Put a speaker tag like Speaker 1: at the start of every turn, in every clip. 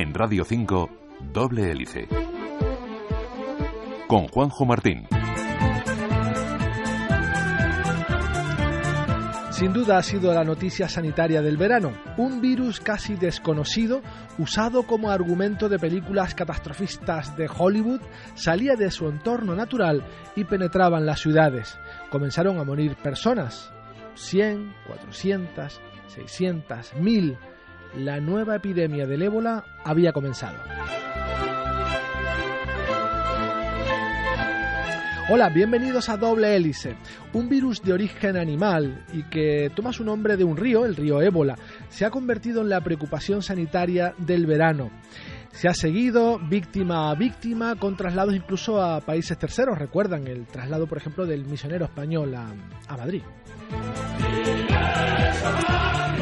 Speaker 1: En Radio 5, Doble Hélice. Con Juanjo Martín.
Speaker 2: Sin duda ha sido la noticia sanitaria del verano, un virus casi desconocido, usado como argumento de películas catastrofistas de Hollywood, salía de su entorno natural y penetraba en las ciudades. Comenzaron a morir personas, 100, 400, 600, 1000. La nueva epidemia del ébola había comenzado. Hola, bienvenidos a Doble Hélice, un virus de origen animal y que toma su nombre de un río, el río Ébola, se ha convertido en la preocupación sanitaria del verano. Se ha seguido víctima a víctima con traslados incluso a países terceros. Recuerdan el traslado, por ejemplo, del misionero español a, a Madrid.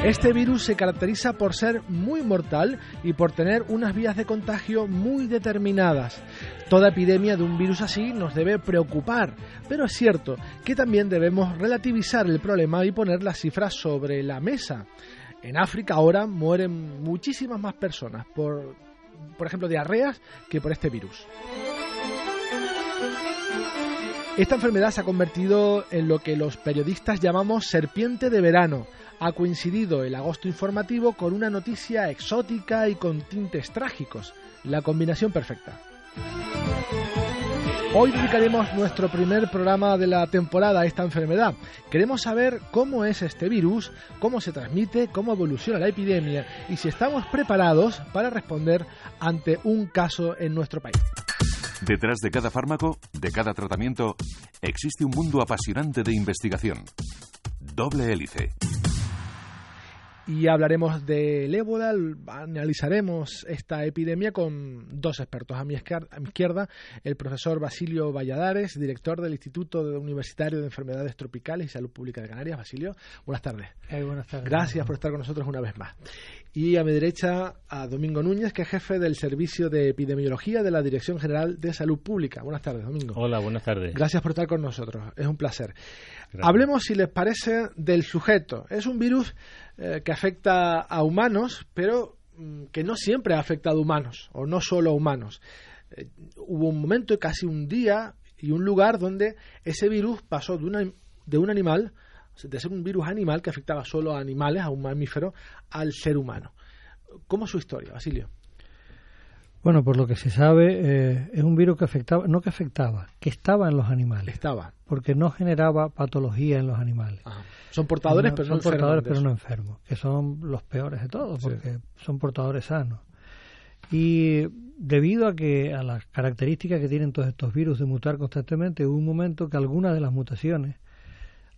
Speaker 2: Este virus se caracteriza por ser muy mortal y por tener unas vías de contagio muy determinadas. Toda epidemia de un virus así nos debe preocupar, pero es cierto que también debemos relativizar el problema y poner las cifras sobre la mesa. En África ahora mueren muchísimas más personas por, por ejemplo, diarreas que por este virus. Esta enfermedad se ha convertido en lo que los periodistas llamamos serpiente de verano. Ha coincidido el agosto informativo con una noticia exótica y con tintes trágicos. La combinación perfecta. Hoy dedicaremos nuestro primer programa de la temporada a esta enfermedad. Queremos saber cómo es este virus, cómo se transmite, cómo evoluciona la epidemia y si estamos preparados para responder ante un caso en nuestro país.
Speaker 1: Detrás de cada fármaco, de cada tratamiento, existe un mundo apasionante de investigación. Doble hélice
Speaker 2: y hablaremos del ébola, analizaremos esta epidemia con dos expertos. A mi, izquierda, el profesor Basilio Valladares, director del Instituto Universitario de Enfermedades Tropicales y Salud Pública de Canarias. Basilio, buenas tardes.
Speaker 3: Eh, buenas tardes.
Speaker 2: Gracias por estar con nosotros una vez más. Y a mi derecha, a Domingo Núñez, que es jefe del Servicio de Epidemiología de la Dirección General de Salud Pública. Buenas tardes, Domingo.
Speaker 3: Hola, buenas tardes.
Speaker 2: Gracias por estar con nosotros. Es un placer. Hablemos, si les parece, del sujeto. Es un virus eh, que afecta a humanos, pero mm, que no siempre ha afectado a humanos, o no solo a humanos. Eh, hubo un momento, casi un día y un lugar donde ese virus pasó de, una, de un animal, de ser un virus animal que afectaba solo a animales, a un mamífero, al ser humano. ¿Cómo es su historia, Basilio?
Speaker 3: Bueno, por lo que se sabe, eh, es un virus que afectaba, no que afectaba, que estaba en los animales.
Speaker 2: Estaba.
Speaker 3: Porque no generaba patología en los animales.
Speaker 2: Son portadores, pero
Speaker 3: son portadores, pero no enfermos, que son los peores de todos, porque son portadores sanos. Y debido a que a las características que tienen todos estos virus de mutar constantemente, hubo un momento que algunas de las mutaciones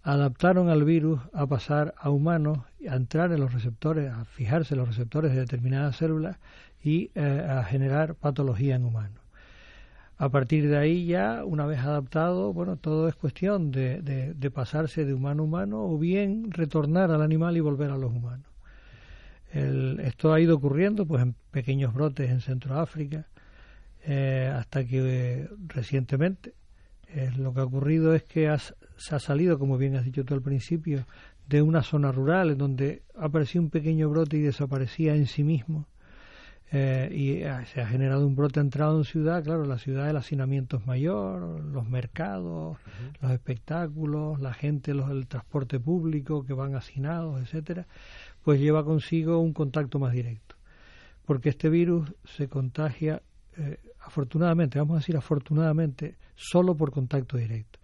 Speaker 3: adaptaron al virus a pasar a humanos, a entrar en los receptores, a fijarse en los receptores de determinadas células y eh, a generar patología en humanos. A partir de ahí ya, una vez adaptado, bueno, todo es cuestión de, de, pasarse de humano a humano o bien retornar al animal y volver a los humanos. esto ha ido ocurriendo pues en pequeños brotes en Centroáfrica eh, hasta que eh, recientemente lo que ha ocurrido es que se ha salido, como bien has dicho tú al principio, de una zona rural en donde apareció un pequeño brote y desaparecía en sí mismo eh, y eh, se ha generado un brote entrado en ciudad, claro, la ciudad el hacinamiento es mayor, los mercados, los espectáculos, la gente, los, el transporte público que van hacinados, etcétera, pues lleva consigo un contacto más directo. Porque este virus se contagia, eh, afortunadamente, vamos a decir afortunadamente, solo por contacto directo.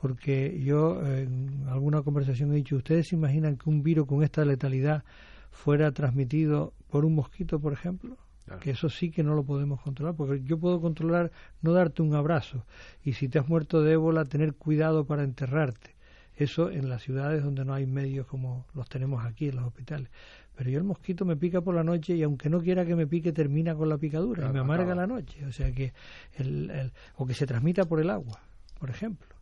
Speaker 3: Porque yo en alguna conversación he dicho, ¿ustedes se imaginan que un virus con esta letalidad fuera transmitido por un mosquito, por ejemplo? Que eso sí que no lo podemos controlar, porque yo puedo controlar no darte un abrazo y si te has muerto de ébola, tener cuidado para enterrarte. Eso en las ciudades donde no hay medios como los tenemos aquí en los hospitales. Pero yo el mosquito me pica por la noche y aunque no quiera que me pique, termina con la picadura y me amarga la noche. O sea que, el, o que se transmita por el agua, por ejemplo,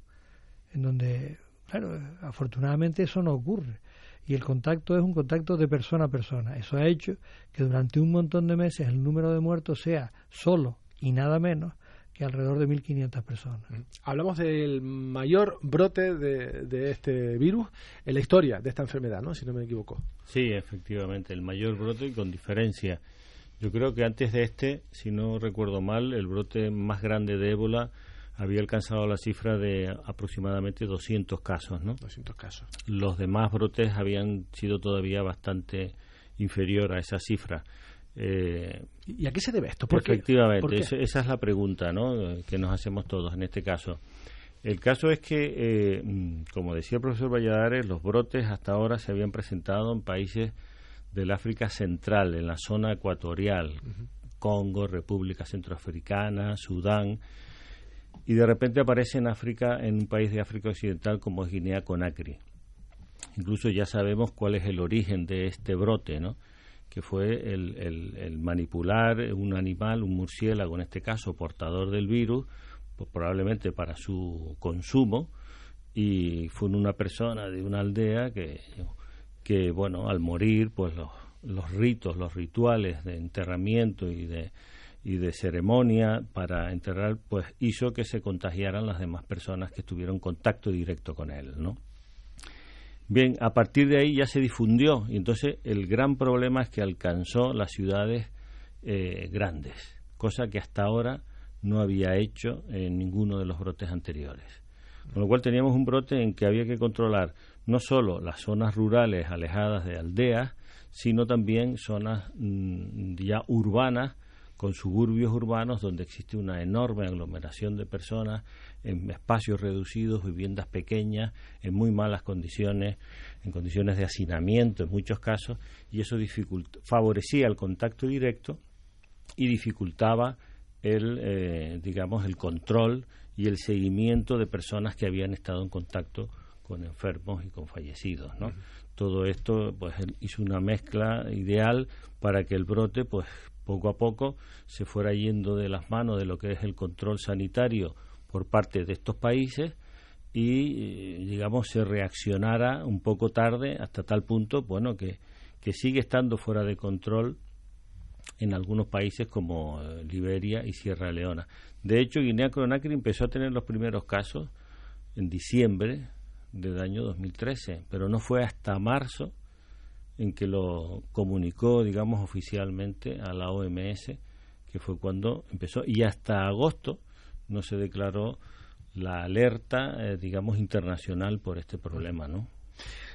Speaker 3: en donde, claro, afortunadamente eso no ocurre. Y el contacto es un contacto de persona a persona. Eso ha hecho que durante un montón de meses el número de muertos sea solo y nada menos alrededor de 1.500 personas.
Speaker 2: Hablamos del mayor brote de, este virus en la historia de esta enfermedad, ¿no? Si no me equivoco.
Speaker 4: Sí, efectivamente, el mayor brote y con diferencia. Yo creo que antes de este, si no recuerdo mal, el brote más grande de ébola había alcanzado la cifra de aproximadamente 200 casos, ¿no?
Speaker 2: 200 casos.
Speaker 4: Los demás brotes habían sido todavía bastante inferior a esa cifra.
Speaker 2: Eh, ¿Y a qué se debe esto?
Speaker 4: efectivamente, esa es la pregunta ¿no? que nos hacemos todos en este caso. El caso es que, eh, como decía el profesor Valladares, los brotes hasta ahora se habían presentado en países del África Central, en la zona ecuatorial, Congo, República Centroafricana, Sudán, y de repente aparece en África, en un país de África Occidental como es Guinea Conakry. Incluso ya sabemos cuál es el origen de este brote, ¿no? Que fue el, manipular un animal, un murciélago en este caso, portador del virus, pues probablemente para su consumo, y fue una persona de una aldea que, que bueno, al morir, pues los, ritos, los rituales de enterramiento y de, y de ceremonia para enterrar, pues hizo que se contagiaran las demás personas que tuvieron contacto directo con él, ¿no? Bien, a partir de ahí ya se difundió y entonces el gran problema es que alcanzó las ciudades eh, grandes, cosa que hasta ahora no había hecho en ninguno de los brotes anteriores. Con lo cual teníamos un brote en que había que controlar no solo las zonas rurales alejadas de aldeas, sino también zonas mm, ya urbanas con suburbios urbanos donde existe una enorme aglomeración de personas en espacios reducidos, viviendas pequeñas, en muy malas condiciones, en condiciones de hacinamiento en muchos casos, y eso favorecía el contacto directo y dificultaba el, eh, digamos, el control y el seguimiento de personas que habían estado en contacto con enfermos y con fallecidos, ¿no? Todo esto pues hizo una mezcla ideal para que el brote pues poco a poco se fuera yendo de las manos de lo que es el control sanitario por parte de estos países y digamos se reaccionara un poco tarde hasta tal punto bueno que, que sigue estando fuera de control en algunos países como eh, Liberia y Sierra Leona. De hecho, Guinea Conakry empezó a tener los primeros casos en diciembre del año 2013, pero no fue hasta marzo en que lo comunicó, digamos, oficialmente a la OMS, que fue cuando empezó, y hasta agosto no se declaró la alerta, eh, digamos, internacional por este problema, ¿no?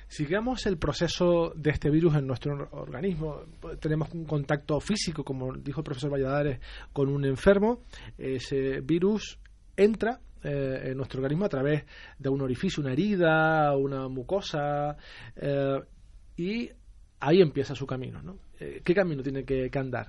Speaker 2: Sigamos el proceso de este virus en nuestro organismo. Tenemos un contacto físico, como dijo el profesor Valladares, con un enfermo. Ese virus entra eh, en nuestro organismo a través de un orificio, una herida, una mucosa, eh, y ahí empieza su camino. ¿no? Eh, ¿Qué camino tiene que, andar?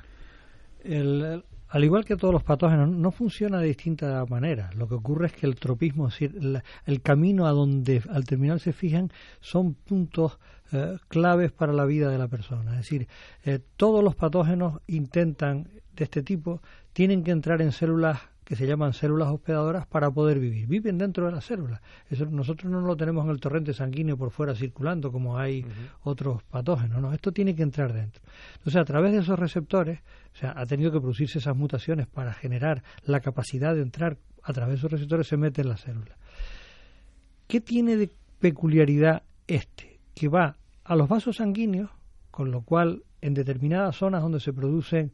Speaker 3: al igual que todos los patógenos, no funciona de distinta manera. Lo que ocurre es que el tropismo, el, camino a donde al terminal se fijan, son puntos eh, claves para la vida de la persona. Es decir, eh, todos los patógenos intentan de este tipo tienen que entrar en células que se llaman células hospedadoras para poder vivir. Viven dentro de las células. Eso nosotros no lo tenemos en el torrente sanguíneo por fuera circulando como hay otros patógenos. No, esto tiene que entrar dentro. Entonces, a través de esos receptores, o sea, ha tenido que producirse esas mutaciones para generar la capacidad de entrar a través de esos receptores, se mete en la célula. ¿Qué tiene de peculiaridad este? Que va a los vasos sanguíneos, con lo cual en determinadas zonas donde se producen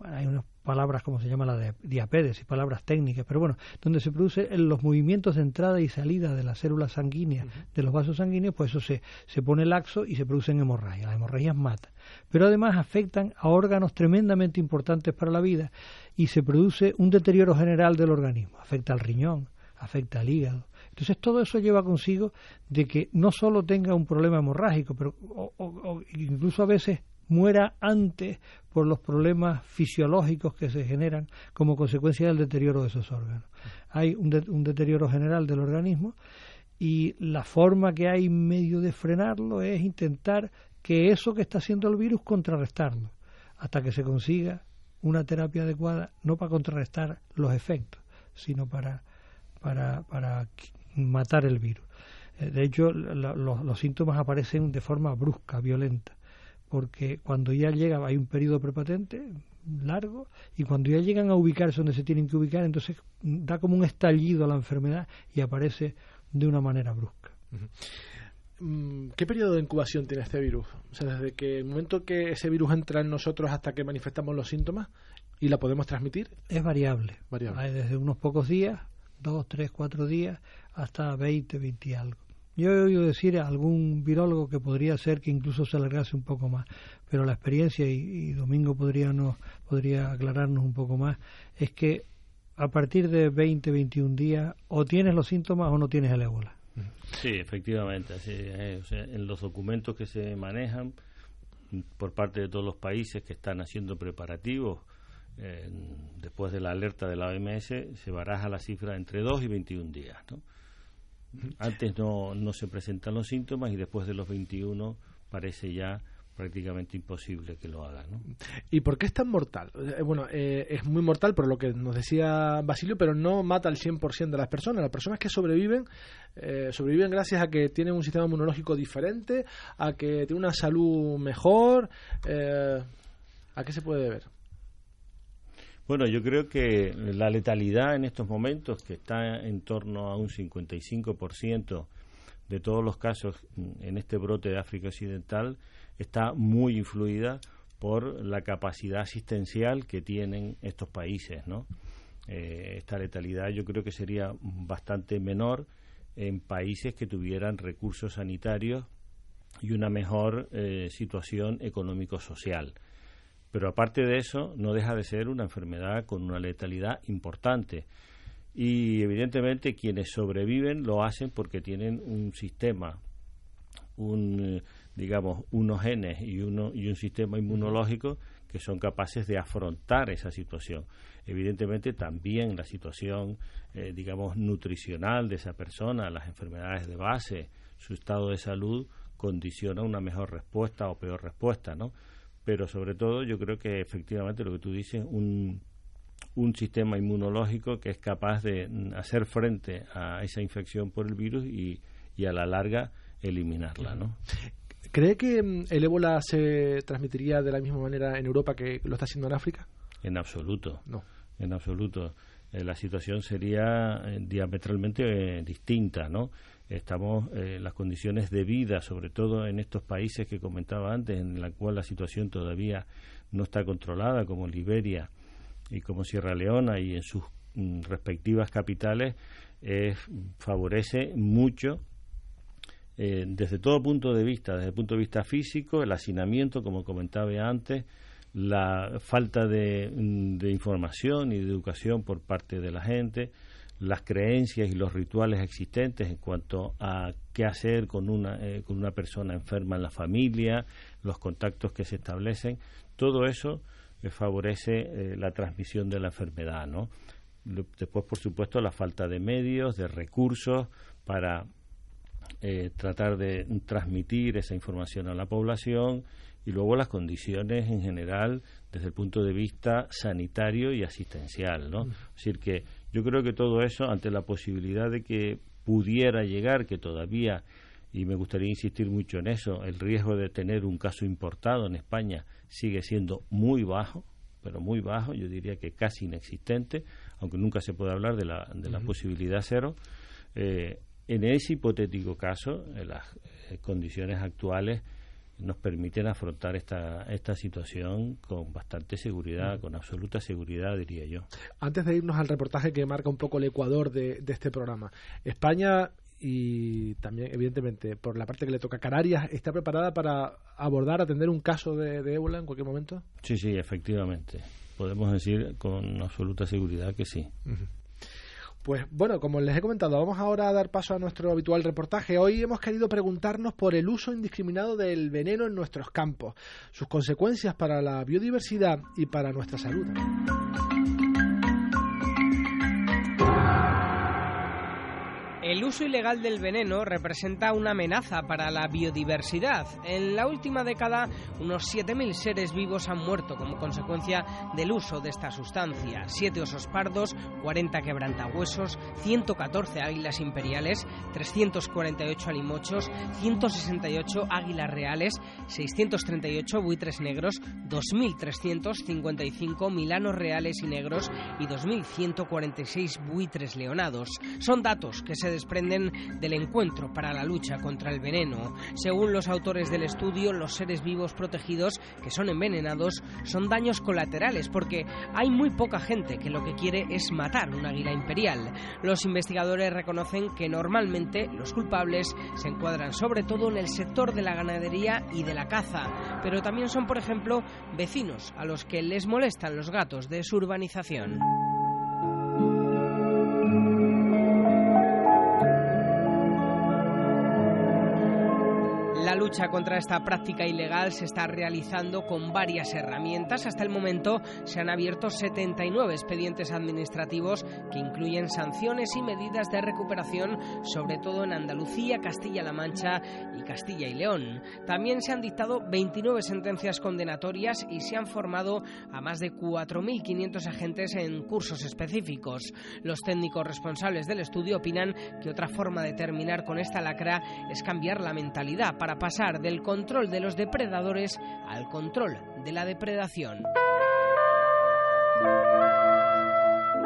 Speaker 3: hay unas palabras como se llama la de diapedes y palabras técnicas, pero bueno, donde se producen los movimientos de entrada y salida de las células sanguíneas, de los vasos sanguíneos, pues eso se, se pone laxo y se producen hemorragias. Las hemorragias matan. Pero además afectan a órganos tremendamente importantes para la vida y se produce un deterioro general del organismo. Afecta al riñón, afecta al hígado. Entonces todo eso lleva consigo de que no solo tenga un problema hemorrágico, pero o incluso a veces muera antes por los problemas fisiológicos que se generan como consecuencia del deterioro de esos órganos. Hay un, deterioro general del organismo y la forma que hay medio de frenarlo es intentar que eso que está haciendo el virus contrarrestarlo, hasta que se consiga una terapia adecuada, no para contrarrestar los efectos, sino para, para, para matar el virus. Eh, de hecho, los síntomas aparecen de forma brusca, violenta, porque cuando ya llega, hay un periodo prepatente largo, y cuando ya llegan a ubicarse donde se tienen que ubicar, entonces da como un estallido a la enfermedad y aparece de una manera brusca.
Speaker 2: Mm, ¿Qué periodo de incubación tiene este virus? O sea, desde que el momento que ese virus entra en nosotros hasta que manifestamos los síntomas y la podemos transmitir.
Speaker 3: Es variable. Desde unos pocos días, dos, tres, cuatro días, hasta 20, 20 y algo. Yo he oído decir a algún virólogo que podría ser que incluso se alargase un poco más, pero la experiencia, y, Domingo podría, podría aclararnos un poco más, es que a partir de 20, 21 días o tienes los síntomas o no tienes el ébola.
Speaker 4: Sí, efectivamente. en los documentos que se manejan por parte de todos los países que están haciendo preparativos, después de la alerta de la OMS, se baraja la cifra entre 2 y 21 días. ¿no? Antes no, no se presentan los síntomas y después de los 21 parece ya prácticamente imposible que lo haga. ¿no?
Speaker 2: ¿Y por qué es tan mortal? Eh, bueno, eh, es muy mortal por lo que nos decía Basilio, pero no mata al 100% de las personas. Las personas que sobreviven, eh, sobreviven gracias a que tienen un sistema inmunológico diferente, a que tienen una salud mejor. ¿A qué se puede deber?
Speaker 4: Bueno, yo creo que la letalidad en estos momentos, que está en torno a un 55% de todos los casos en este brote de África Occidental, está muy influida por la capacidad asistencial que tienen estos países, ¿no? Eh, esta letalidad yo creo que sería bastante menor en países que tuvieran recursos sanitarios y una mejor eh, situación económico-social. Pero aparte de eso, no deja de ser una enfermedad con una letalidad importante. Y evidentemente quienes sobreviven lo hacen porque tienen un sistema, un digamos, unos genes y, uno, y un sistema inmunológico que son capaces de afrontar esa situación. Evidentemente también la situación, eh, digamos, nutricional de esa persona, las enfermedades de base, su estado de salud condiciona una mejor respuesta o peor respuesta, ¿no? Pero sobre todo yo creo que efectivamente lo que tú dices, un, un sistema inmunológico que es capaz de hacer frente a esa infección por el virus y, y a la larga eliminarla, ¿no?
Speaker 2: ¿Cree que mm, el ébola se transmitiría de la misma manera en Europa que lo está haciendo en África?
Speaker 4: En absoluto. No. En absoluto. Eh, la situación sería eh, diametralmente eh, distinta, ¿no? Estamos en las condiciones de vida, sobre todo en estos países que comentaba antes, en la cual la situación todavía no está controlada, como Liberia y como Sierra Leona y en sus mm, respectivas capitales, favorece mucho eh, desde todo punto de vista, desde el punto de vista físico, el hacinamiento, como comentaba antes, la falta de, mm, información y de educación por parte de la gente, las creencias y los rituales existentes en cuanto a qué hacer con una, eh, con una persona enferma en la familia, los contactos que se establecen, todo eso eh, favorece la transmisión de la enfermedad, ¿no? Después, por supuesto, la falta de medios, de recursos para eh, tratar de transmitir esa información a la población y luego las condiciones en general desde el punto de vista sanitario y asistencial, ¿no? Es decir que yo creo que todo eso ante la posibilidad de que pudiera llegar, que todavía y me gustaría insistir mucho en eso, el riesgo de tener un caso importado en España sigue siendo muy bajo, pero muy bajo, yo diría que casi inexistente, aunque nunca se puede hablar de la, de la posibilidad cero. Eh, en ese hipotético caso, las eh, condiciones actuales nos permiten afrontar esta, esta situación con bastante seguridad, con absoluta seguridad, diría yo.
Speaker 2: Antes de irnos al reportaje que marca un poco el Ecuador de, de este programa, España y también, evidentemente, por la parte que le toca Canarias, ¿está preparada para abordar, atender un caso de, de ébola en cualquier momento?
Speaker 4: Sí, sí, efectivamente. Podemos decir con absoluta seguridad que sí.
Speaker 2: Pues bueno, como les he comentado, vamos ahora a dar paso a nuestro habitual reportaje. Hoy hemos querido preguntarnos por el uso indiscriminado del veneno en nuestros campos, sus consecuencias para la biodiversidad y para nuestra salud.
Speaker 5: El uso ilegal del veneno representa una amenaza para la biodiversidad. En la última década, unos 7.000 seres vivos han muerto como consecuencia del uso de esta sustancia. Siete osos pardos, 40 quebrantahuesos, 114 águilas imperiales, 348 alimochos, 168 águilas reales, 638 buitres negros, 2.355 milanos reales y negros y 2.146 buitres leonados. Son datos que se desprenden del encuentro para la lucha contra el veneno. Según los autores del estudio, los seres vivos protegidos que son envenenados son daños colaterales porque hay muy poca gente que lo que quiere es matar un águila imperial. Los investigadores reconocen que normalmente los culpables se encuadran sobre todo en el sector de la ganadería y de la caza, pero también son, por ejemplo, vecinos a los que les molestan los gatos de su urbanización. La lucha contra esta práctica ilegal se está realizando con varias herramientas. Hasta el momento se han abierto 79 expedientes administrativos que incluyen sanciones y medidas de recuperación, sobre todo en Andalucía, Castilla-La Mancha y Castilla y León. También se han dictado 29 sentencias condenatorias y se han formado a más de 4.500 agentes en cursos específicos. Los técnicos responsables del estudio opinan que otra forma de terminar con esta lacra es cambiar la mentalidad para pasar del control de los depredadores al control de la depredación.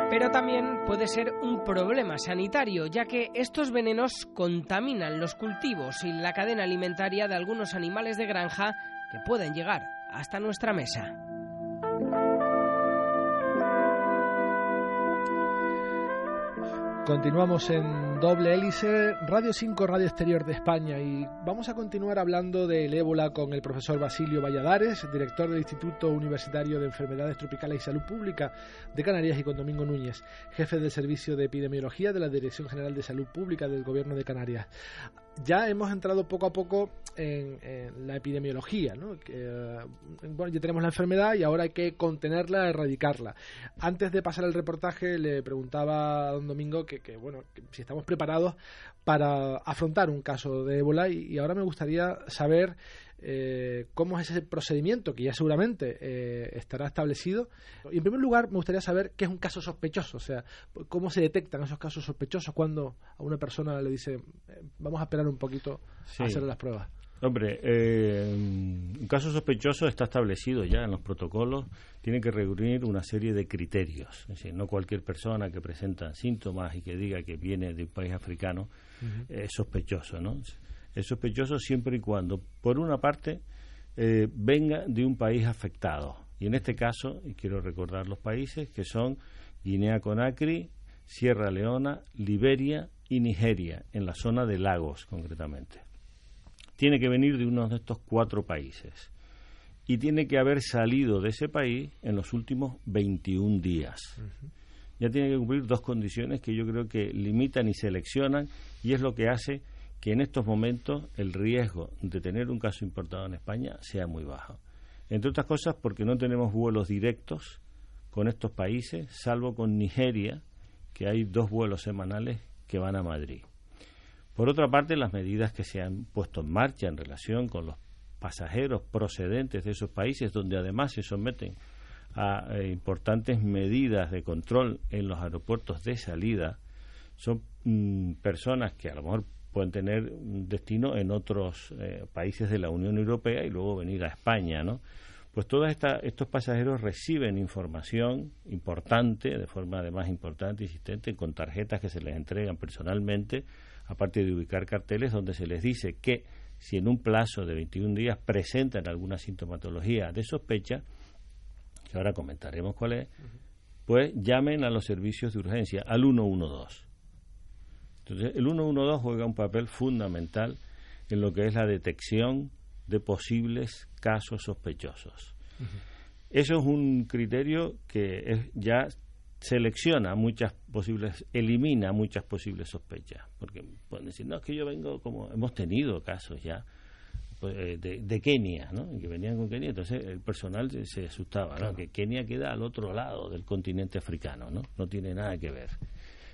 Speaker 5: Pero también puede ser un problema sanitario, ya que estos venenos contaminan los cultivos y la cadena alimentaria de algunos animales de granja que pueden llegar hasta nuestra mesa.
Speaker 2: Continuamos en doble hélice, Radio 5, Radio Exterior de España, y vamos a continuar hablando del ébola con el profesor Basilio Valladares, director del Instituto Universitario de Enfermedades Tropicales y Salud Pública de Canarias, y con Domingo Núñez, jefe del Servicio de Epidemiología de la Dirección General de Salud Pública del Gobierno de Canarias ya hemos entrado poco a poco en, la epidemiología, ¿no? Eh, bueno, ya tenemos la enfermedad y ahora hay que contenerla, erradicarla. Antes de pasar el reportaje le preguntaba a don Domingo que, bueno, si estamos preparados para afrontar un caso de ébola y ahora me gustaría saber eh, cómo es ese procedimiento, que ya seguramente eh, estará establecido. Y en primer lugar, me gustaría saber qué es un caso sospechoso, o sea, cómo se detectan esos casos sospechosos cuando a una persona le dice, eh, vamos a esperar un poquito a hacer las pruebas.
Speaker 4: Hombre, un caso sospechoso está establecido ya en los protocolos, tiene que reunir una serie de criterios. Es decir, no cualquier persona que presenta síntomas y que diga que viene de un país africano es sospechoso, ¿no? Es sospechoso siempre y cuando, por una parte, eh, venga de un país afectado. Y en este caso, y quiero recordar los países que son Guinea Conakry, Sierra Leona, Liberia y Nigeria, en la zona de lagos concretamente. Tiene que venir de uno de estos cuatro países y tiene que haber salido de ese país en los últimos 21 días. Ya tiene que cumplir dos condiciones que yo creo que limitan y seleccionan y es lo que hace que en estos momentos el riesgo de tener un caso importado en España sea muy bajo. Entre otras cosas porque no tenemos vuelos directos con estos países, salvo con Nigeria, que hay dos vuelos semanales que van a Madrid. Por otra parte, las medidas que se han puesto en marcha en relación con los pasajeros procedentes de esos países, donde además se someten a eh, importantes medidas de control en los aeropuertos de salida, son mm, personas que a lo mejor pueden tener un destino en otros eh, países de la Unión Europea y luego venir a España, ¿no? Pues todos estos pasajeros reciben información importante, de forma además importante y insistente, con tarjetas que se les entregan personalmente, aparte de ubicar carteles donde se les dice que si en un plazo de 21 días presentan alguna sintomatología de sospecha, que ahora comentaremos cuál es, pues llamen a los servicios de urgencia, al 112. Entonces, el 112 juega un papel fundamental en lo que es la detección de posibles casos sospechosos. Eso es un criterio que ya selecciona muchas posibles, elimina muchas posibles sospechas, porque pueden decir, no, es que yo vengo como, hemos tenido casos ya pues, eh, de, Kenia, ¿no? que venían con Kenia, entonces el personal se, asustaba, ¿no? que Kenia queda al otro lado del continente africano, ¿no? no tiene nada que ver.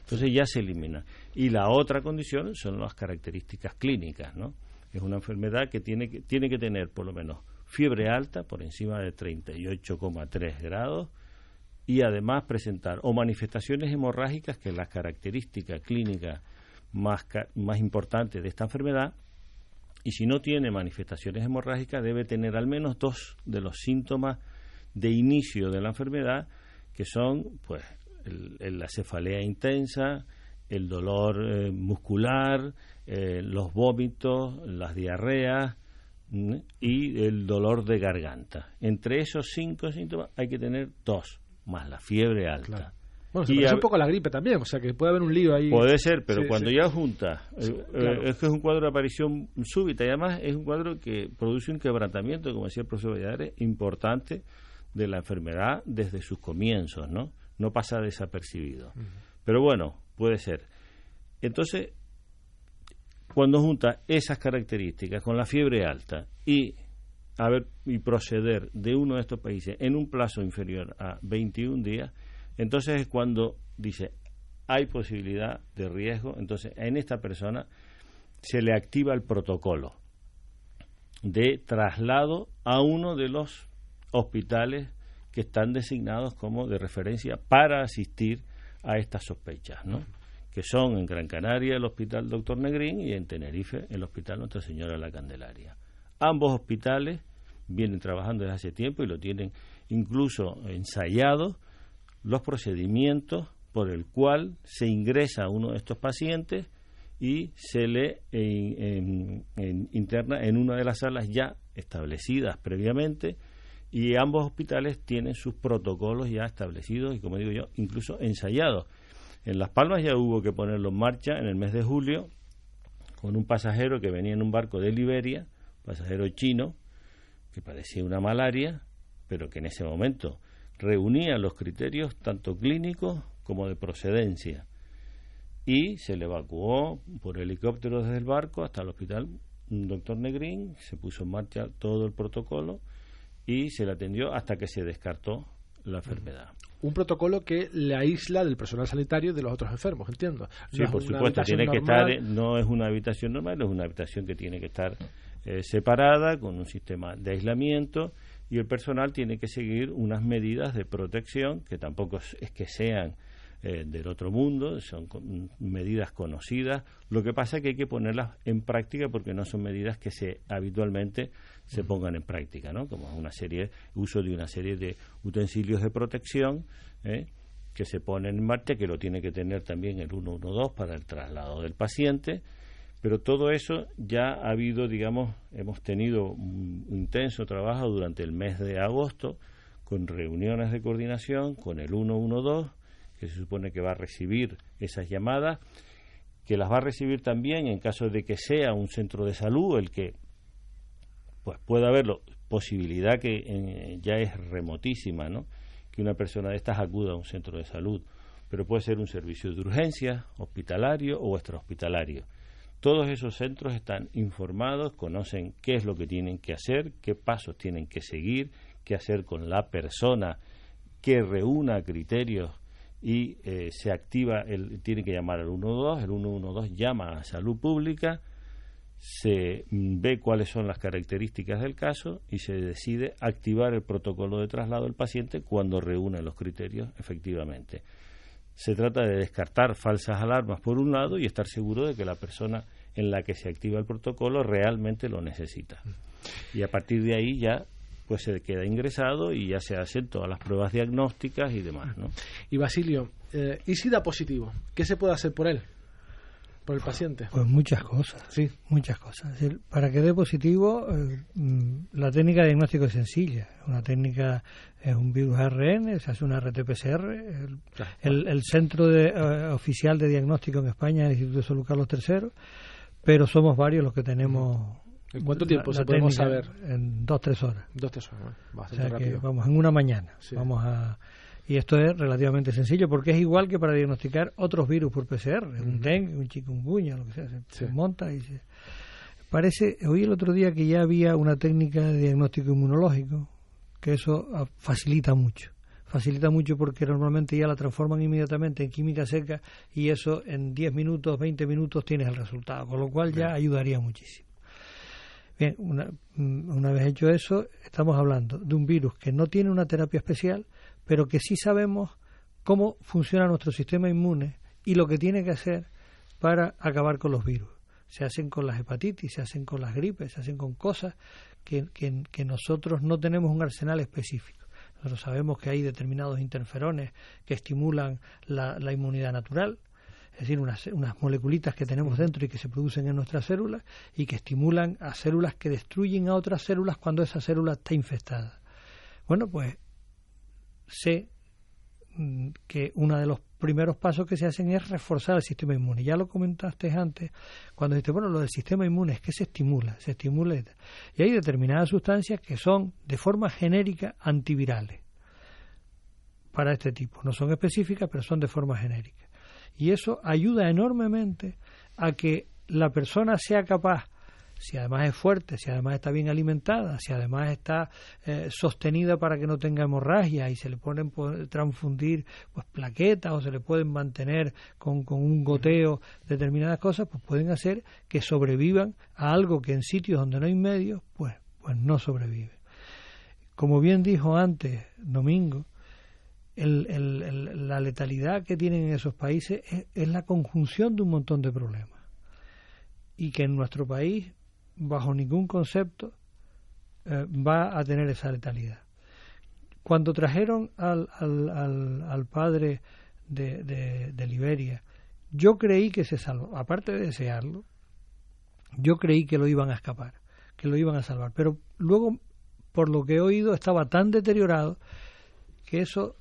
Speaker 4: Entonces ya se elimina. Y la otra condición son las características clínicas, ¿no? Es una enfermedad que tiene que, tiene que tener por lo menos fiebre alta, por encima de 38,3 grados, y además presentar o manifestaciones hemorrágicas, que es la característica clínica más, más importante de esta enfermedad, y si no tiene manifestaciones hemorrágicas debe tener al menos dos de los síntomas de inicio de la enfermedad, que son pues la cefalea intensa, el dolor eh, muscular, eh, los vómitos, las diarreas y el dolor de garganta. Entre esos cinco síntomas hay que tener dos, más la fiebre alta.
Speaker 2: Bueno, se parece un poco a la gripe también, o sea que puede haber un lío ahí.
Speaker 4: Puede ser, pero cuando ya junta, eh, es que es un cuadro de aparición súbita y además es un cuadro que produce un quebrantamiento, como decía el profesor Valladares, importante de la enfermedad desde sus comienzos, ¿no? No pasa desapercibido. Pero bueno, puede ser. Entonces, cuando junta esas características con la fiebre alta y a ver, y proceder de uno de estos países en un plazo inferior a 21 días, entonces es cuando dice hay posibilidad de riesgo, entonces en esta persona se le activa el protocolo de traslado a uno de los hospitales que están designados como de referencia para asistir a estas sospechas, ¿no? que son en Gran Canaria el Hospital Doctor Negrín y en Tenerife el Hospital Nuestra Señora la Candelaria. Ambos hospitales vienen trabajando desde hace tiempo y lo tienen incluso ensayado los procedimientos por el cual se ingresa a uno de estos pacientes y se le interna en una de las salas ya establecidas previamente y ambos hospitales tienen sus protocolos ya establecidos y, como digo yo, incluso ensayados. En Las Palmas ya hubo que ponerlo en marcha en el mes de julio con un pasajero que venía en un barco de Liberia, pasajero chino, que padecía una malaria, pero que en ese momento reunía los criterios tanto clínicos como de procedencia. Y se le evacuó por helicóptero desde el barco hasta el hospital un doctor Negrín, se puso en marcha todo el protocolo y se le atendió hasta que se descartó la enfermedad.
Speaker 2: Un protocolo que le aísla del personal sanitario de los otros enfermos, entiendo.
Speaker 4: sí, por supuesto, tiene que estar, no es una habitación normal, es una habitación que tiene que estar eh, separada con un sistema de aislamiento y el personal tiene que seguir unas medidas de protección que tampoco es que sean eh, del otro mundo, son medidas conocidas. Lo que pasa es que hay que ponerlas en práctica porque no son medidas que se habitualmente se pongan en práctica, ¿no? Como una serie, uso de una serie de utensilios de protección ¿eh? que se ponen en marcha, que lo tiene que tener también el 112 para el traslado del paciente. Pero todo eso ya ha habido, digamos, hemos tenido un intenso trabajo durante el mes de agosto con reuniones de coordinación con el 112 que se supone que va a recibir esas llamadas, que las va a recibir también en caso de que sea un centro de salud el que pues pueda haberlo, posibilidad que ya es remotísima, ¿no? Que una persona de estas acuda a un centro de salud, pero puede ser un servicio de urgencia, hospitalario o extrahospitalario. Todos esos centros están informados, conocen qué es lo que tienen que hacer, qué pasos tienen que seguir, qué hacer con la persona que reúna criterios y eh, se activa, el, tiene que llamar al 112, el 112 llama a salud pública, se mm, ve cuáles son las características del caso y se decide activar el protocolo de traslado del paciente cuando reúne los criterios efectivamente. Se trata de descartar falsas alarmas por un lado y estar seguro de que la persona en la que se activa el protocolo realmente lo necesita. Y a partir de ahí ya pues se queda ingresado y ya se hacen todas las pruebas diagnósticas y demás. ¿no?
Speaker 2: Y Basilio, eh, ¿y si da positivo? ¿Qué se puede hacer por él? por el paciente?
Speaker 3: Pues muchas cosas, sí, muchas cosas. Para que dé positivo, eh, mm, la técnica de diagnóstico es sencilla. Una técnica es un virus ARN, se hace una RT-PCR. El, el, centro de, eh, oficial de diagnóstico en España es el Instituto de Salud Carlos III, pero somos varios los que tenemos
Speaker 2: ¿En cuánto tiempo se podemos saber?
Speaker 3: En dos, tres horas.
Speaker 2: Dos, tres horas,
Speaker 3: vamos, en una mañana. Vamos a... Y esto es relativamente sencillo porque es igual que para diagnosticar otros virus por PCR, un dengue, un chikungunya, lo que sea, se, monta y se... Parece, oí el otro día que ya había una técnica de diagnóstico inmunológico, que eso ah, facilita mucho facilita mucho porque normalmente ya la transforman inmediatamente en química seca y eso en 10 minutos, 20 minutos tienes el resultado, con lo cual ya ayudaría muchísimo. Bien, una, una vez hecho eso, estamos hablando de un virus que no tiene una terapia especial, pero que sí sabemos cómo funciona nuestro sistema inmune y lo que tiene que hacer para acabar con los virus. Se hacen con las hepatitis, se hacen con las gripes, se hacen con cosas que nosotros no tenemos un arsenal específico. Nosotros sabemos que hay determinados interferones que estimulan la, inmunidad natural, es decir, unas, unas moleculitas que tenemos dentro y que se producen en nuestras células y que estimulan a células que destruyen a otras células cuando esa célula está infectada. Bueno, pues sé mm, que uno de los primeros pasos que se hacen es reforzar el sistema inmune. Ya lo comentaste antes, cuando dijiste, bueno, lo del sistema inmune es que se estimula, se estimula. Y hay determinadas sustancias que son de forma genérica antivirales para este tipo. No son específicas, pero son de forma genérica. Y eso ayuda enormemente a que la persona sea capaz si además es fuerte, si además está bien alimentada, si además está eh, sostenida para que no tenga hemorragia y se le pueden transfundir pues plaquetas o se le pueden mantener con, con un goteo determinadas cosas, pues pueden hacer que sobrevivan a algo que en sitios donde no hay medios, pues, pues no sobrevive. Como bien dijo antes Domingo, la letalidad que tienen en esos países es, la conjunción de un montón de problemas. Y que en nuestro país bajo ningún concepto eh, va a tener esa letalidad. Cuando trajeron al, al, al, padre de, de, Liberia, yo creí que se salvó, aparte de desearlo, yo creí que lo iban a escapar, que lo iban a salvar, pero luego, por lo que he oído, estaba tan deteriorado que eso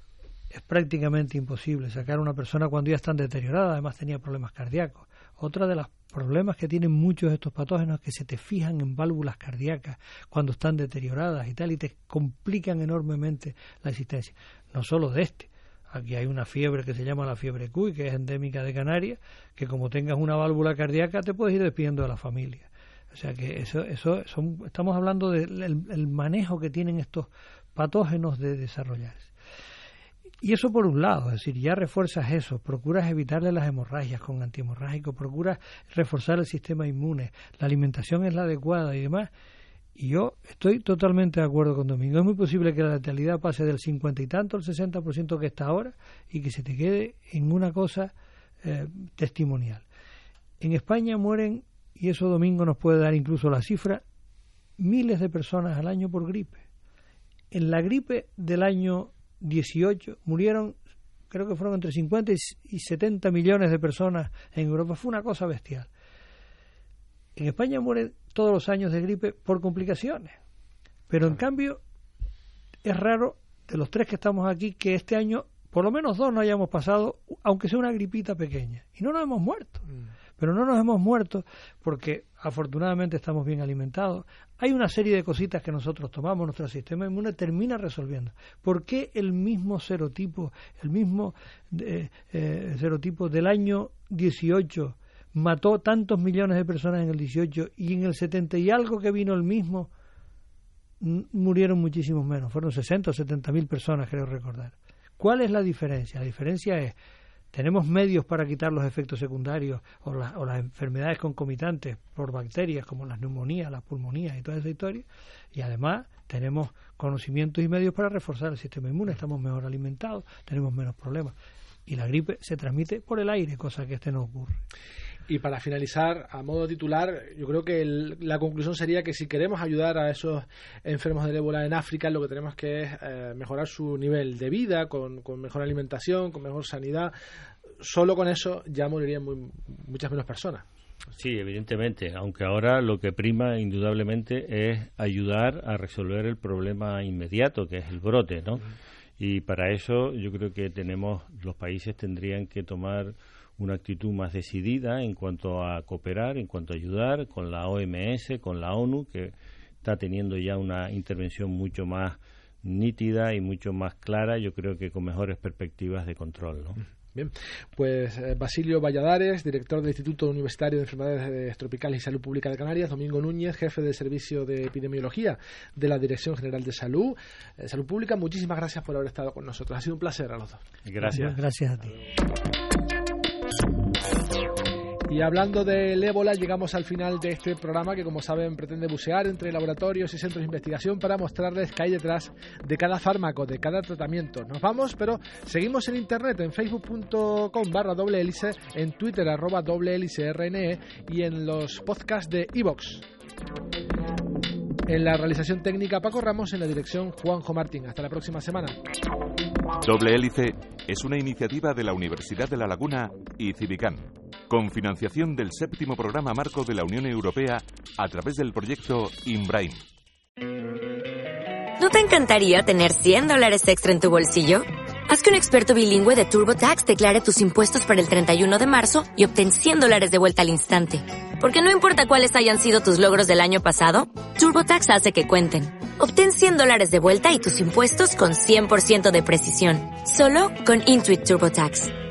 Speaker 3: es prácticamente imposible, sacar a una persona cuando ya están deteriorada, además tenía problemas cardíacos. Otra de las problemas que tienen muchos de estos patógenos es que se te fijan en válvulas cardíacas cuando están deterioradas y tal y te complican enormemente la existencia. No solo de este. Aquí hay una fiebre que se llama la fiebre CUI, que es endémica de Canarias, que como tengas una válvula cardíaca te puedes ir despidiendo de la familia. O sea que eso, eso estamos hablando del manejo que tienen estos patógenos de desarrollarse. Y eso por un lado, es decir, ya refuerzas eso, procuras evitarle las hemorragias con antihemorrágicos, procuras reforzar el sistema inmune, la alimentación es la adecuada y demás. Y yo estoy totalmente de acuerdo con Domingo. Es muy posible que la letalidad pase del 50 y tanto al 60% que está ahora y que se te quede en una cosa eh, testimonial. En España mueren, y eso Domingo nos puede dar incluso la cifra, miles de personas al año por gripe. En la gripe del año 18 murieron, creo que fueron entre 50 y 70 millones de personas en Europa. Fue una cosa bestial. En España mueren todos los años de gripe por complicaciones. Pero en cambio, es raro de los tres que estamos aquí que este año por lo menos dos no hayamos pasado, aunque sea una gripita pequeña. Y no nos hemos muerto. Mm. Pero no nos hemos muerto porque afortunadamente estamos bien alimentados. Hay una serie de cositas que nosotros tomamos, nuestro sistema inmune termina resolviendo. ¿Por qué el mismo serotipo, el mismo eh, serotipo del año 18 mató tantos millones de personas en el 18 y en el 70 y algo que vino el mismo murieron muchísimos menos? Fueron 60 o 70 mil personas, creo recordar. ¿Cuál es la diferencia? La diferencia es tenemos medios para quitar los efectos secundarios o, las enfermedades concomitantes por bacterias como las neumonías, las pulmonías y toda esa historia. Y además tenemos conocimientos y medios para reforzar el sistema inmune. Estamos mejor alimentados, tenemos menos problemas. Y la gripe se transmite por el aire, cosa que este no ocurre.
Speaker 2: Y para finalizar, a modo titular, yo creo que la conclusión sería que si queremos ayudar a esos enfermos del ébola en África, lo que tenemos que es eh, mejorar su nivel de vida, con, mejor alimentación, con mejor sanidad. Solo con eso ya morirían muchas menos personas.
Speaker 4: Sí, evidentemente, aunque ahora lo que prima indudablemente es ayudar a resolver el problema inmediato, que es el brote, ¿no? Y para eso yo creo que tenemos, los países tendrían que tomar una actitud más decidida en cuanto a cooperar, en cuanto a ayudar con la OMS, con la ONU, que está teniendo ya una intervención mucho más nítida y mucho más clara, yo creo que con mejores perspectivas de control. ¿no?
Speaker 2: Bien, pues eh, Basilio Valladares, director del Instituto Universitario de Enfermedades Tropicales y Salud Pública de Canarias, Domingo Núñez, jefe del Servicio de Epidemiología de la Dirección General de Salud, eh, Salud Pública, muchísimas gracias por haber estado con nosotros. Ha sido un placer a los dos.
Speaker 4: Gracias.
Speaker 3: Gracias a ti.
Speaker 2: Y hablando del ébola, llegamos al final de este programa que, como saben, pretende bucear entre laboratorios y centros de investigación para mostrarles qué hay detrás de cada fármaco, de cada tratamiento. Nos vamos, pero seguimos en internet, en facebook.com barra doble hélice, en twitter arroba doble hélice RNE y en los podcasts de Evox. En la realización técnica Paco Ramos, en la dirección Juanjo Martín. Hasta la próxima semana.
Speaker 1: Doble Hélice es una iniciativa de la Universidad de La Laguna y Civicán, con financiación del séptimo programa marco de la Unión Europea a través del proyecto INBRAIN.
Speaker 6: ¿No te encantaría tener 100 dólares extra en tu bolsillo? Haz que un experto bilingüe de TurboTax declare tus impuestos para el 31 de marzo y obtén 100 dólares de vuelta al instante. Porque no importa cuáles hayan sido tus logros del año pasado, TurboTax hace que cuenten. Obtén 100 dólares de vuelta y tus impuestos con 100% de precisión. Solo con Intuit TurboTax.